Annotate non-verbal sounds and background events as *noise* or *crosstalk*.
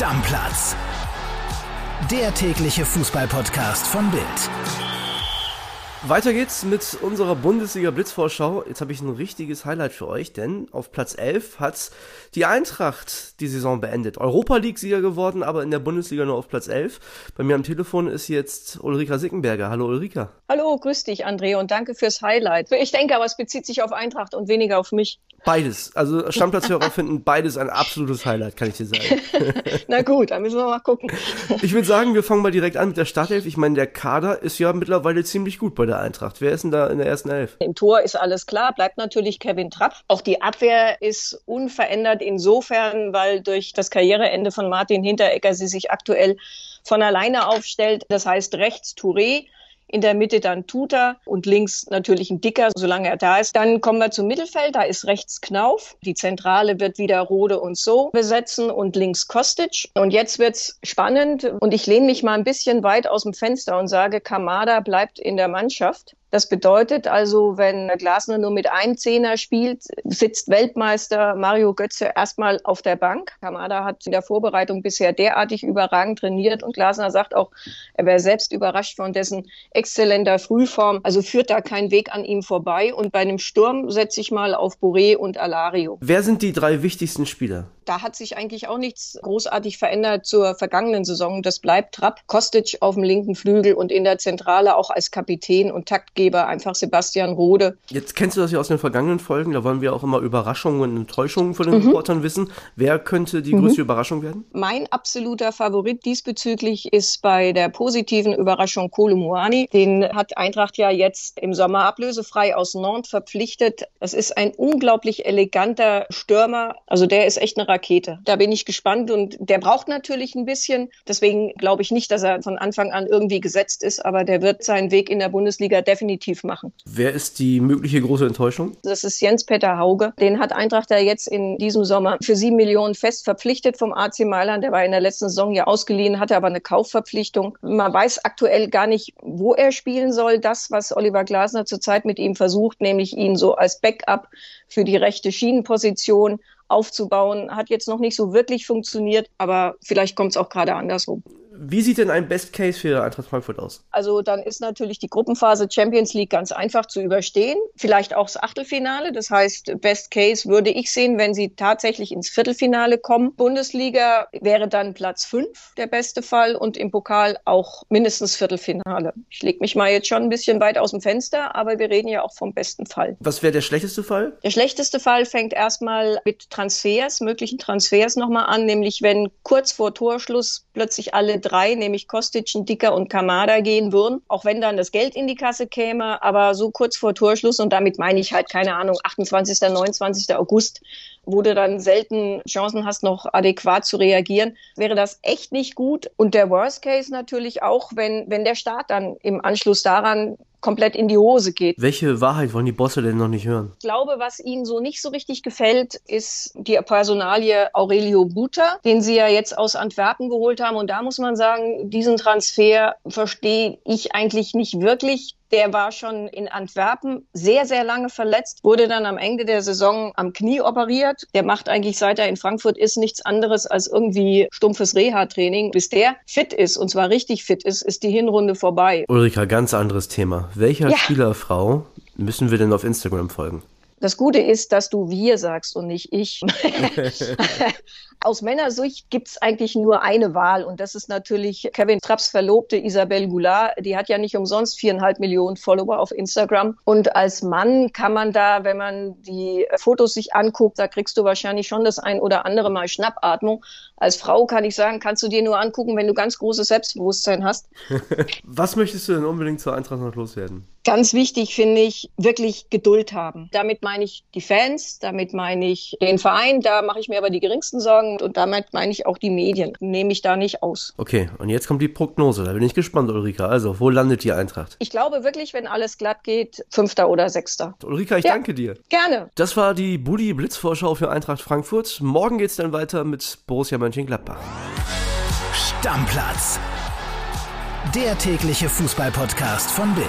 Stammplatz. Der tägliche Fußballpodcast von Bild. Weiter geht's mit unserer Bundesliga Blitzvorschau. Jetzt habe ich ein richtiges Highlight für euch, denn auf Platz 11 hat die Eintracht die Saison beendet. Europa League Sieger geworden, aber in der Bundesliga nur auf Platz 11. Bei mir am Telefon ist jetzt Ulrika Sickenberger. Hallo Ulrika. Hallo, grüß dich André und danke fürs Highlight. Ich denke aber, es bezieht sich auf Eintracht und weniger auf mich. Beides. Also Stammplatzhörer *laughs* finden beides ein absolutes Highlight, kann ich dir sagen. *laughs* Na gut, dann müssen wir mal gucken. *laughs* Ich würde sagen, wir fangen mal direkt an mit der Startelf. Ich meine, der Kader ist ja mittlerweile ziemlich gut bei der Eintracht. Wer ist denn da in der ersten Elf? Im Tor ist alles klar, bleibt natürlich Kevin Trapp. Auch die Abwehr ist unverändert insofern, weil durch das Karriereende von Martin Hinteregger sie sich aktuell von alleine aufstellt. Das heißt rechts Touré, in der Mitte dann Tuta und links natürlich ein Dicker, solange er da ist. Dann kommen wir zum Mittelfeld, da ist rechts Knauf. Die Zentrale wird wieder Rode und so besetzen und links Kostic. Und jetzt wird's spannend und ich lehne mich mal ein bisschen weit aus dem Fenster und sage, Kamada bleibt in der Mannschaft. Das bedeutet also, wenn Glasner nur mit einem Zehner spielt, sitzt Weltmeister Mario Götze erstmal auf der Bank. Kamada hat in der Vorbereitung bisher derartig überragend trainiert und Glasner sagt auch, er wäre selbst überrascht von dessen exzellenter Frühform. Also führt da kein Weg an ihm vorbei. Und bei einem Sturm setze ich mal auf Boré und Alario. Wer sind die drei wichtigsten Spieler? Da hat sich eigentlich auch nichts großartig verändert zur vergangenen Saison. Das bleibt Trapp, Kostic auf dem linken Flügel und in der Zentrale auch als Kapitän und Taktgeber einfach Sebastian Rode. Jetzt kennst du das ja aus den vergangenen Folgen. Da wollen wir auch immer Überraschungen und Enttäuschungen von den mhm. Reportern wissen. Wer könnte die mhm. größte Überraschung werden? Mein absoluter Favorit diesbezüglich ist bei der positiven Überraschung Kolo Muani. Den hat Eintracht ja jetzt im Sommer ablösefrei aus Nantes verpflichtet. Das ist ein unglaublich eleganter Stürmer. Also der ist echt eine Rakete. Rakete. Da bin ich gespannt und der braucht natürlich ein bisschen. Deswegen glaube ich nicht, dass er von Anfang an irgendwie gesetzt ist, aber der wird seinen Weg in der Bundesliga definitiv machen. Wer ist die mögliche große Enttäuschung? Das ist Jens-Peter Hauge. Den hat Eintracht ja jetzt in diesem Sommer für sieben Millionen fest verpflichtet vom AC Mailand. Der war in der letzten Saison ja ausgeliehen, hatte aber eine Kaufverpflichtung. Man weiß aktuell gar nicht, wo er spielen soll. Das, was Oliver Glasner zurzeit mit ihm versucht, nämlich ihn so als Backup für die rechte Schienenposition aufzubauen, hat jetzt noch nicht so wirklich funktioniert, aber vielleicht kommt es auch gerade andersrum. Wie sieht denn ein Best Case für Eintracht Frankfurt aus? Also dann ist natürlich die Gruppenphase Champions League ganz einfach zu überstehen. Vielleicht auch das Achtelfinale. Das heißt, Best Case würde ich sehen, wenn sie tatsächlich ins Viertelfinale kommen. Bundesliga wäre dann Platz fünf der beste Fall und im Pokal auch mindestens Viertelfinale. Ich lege mich mal jetzt schon ein bisschen weit aus dem Fenster, aber wir reden ja auch vom besten Fall. Was wäre der schlechteste Fall? Der schlechteste Fall fängt erstmal mit Transfers, möglichen Transfers nochmal an, nämlich wenn kurz vor Torschluss plötzlich alle drei, nämlich Kostic, Dicker und Kamada gehen würden, auch wenn dann das Geld in die Kasse käme, aber so kurz vor Torschluss und damit meine ich halt, keine Ahnung, 28., 29. August, wo du dann selten Chancen hast, noch adäquat zu reagieren, wäre das echt nicht gut. Und der Worst Case natürlich auch, wenn, wenn der Staat dann im Anschluss daran komplett in die Hose geht. Welche Wahrheit wollen die Bosse denn noch nicht hören? Ich glaube, was ihnen so nicht so richtig gefällt, ist die Personalie Aurelio Buta, den sie ja jetzt aus Antwerpen geholt haben. Und da muss man sagen, diesen Transfer verstehe ich eigentlich nicht wirklich. Der war schon in Antwerpen sehr, sehr lange verletzt, wurde dann am Ende der Saison am Knie operiert. Der macht eigentlich, seit er in Frankfurt ist, nichts anderes als irgendwie stumpfes Reha-Training. Bis der fit ist, und zwar richtig fit ist, ist die Hinrunde vorbei. Ulrika, ganz anderes Thema. Welcher ja. Spielerfrau müssen wir denn auf Instagram folgen? Das Gute ist, dass du wir sagst und nicht ich. *laughs* Aus Männersicht gibt es eigentlich nur eine Wahl und das ist natürlich Kevin Trapps Verlobte Isabelle Goulart. Die hat ja nicht umsonst viereinhalb Millionen Follower auf Instagram. Und als Mann kann man da, wenn man die Fotos sich anguckt, da kriegst du wahrscheinlich schon das ein oder andere Mal Schnappatmung. Als Frau kann ich sagen, kannst du dir nur angucken, wenn du ganz großes Selbstbewusstsein hast. *laughs* Was möchtest du denn unbedingt zur Eintracht noch loswerden? Ganz wichtig finde ich, wirklich Geduld haben. Damit meine ich die Fans, damit meine ich den Verein, da mache ich mir aber die geringsten Sorgen und, damit meine ich auch die Medien. Nehme ich da nicht aus. Okay, und jetzt kommt die Prognose. Da bin ich gespannt, Ulrika. Also, wo landet die Eintracht? Ich glaube wirklich, wenn alles glatt geht, Fünfter oder Sechster. Ulrika, ich ja, danke dir. Gerne. Das war die Buddy Blitzvorschau für Eintracht Frankfurt. Morgen geht es dann weiter mit Borussia Mönchengladbach. Stammplatz. Der tägliche Fußballpodcast von Bild.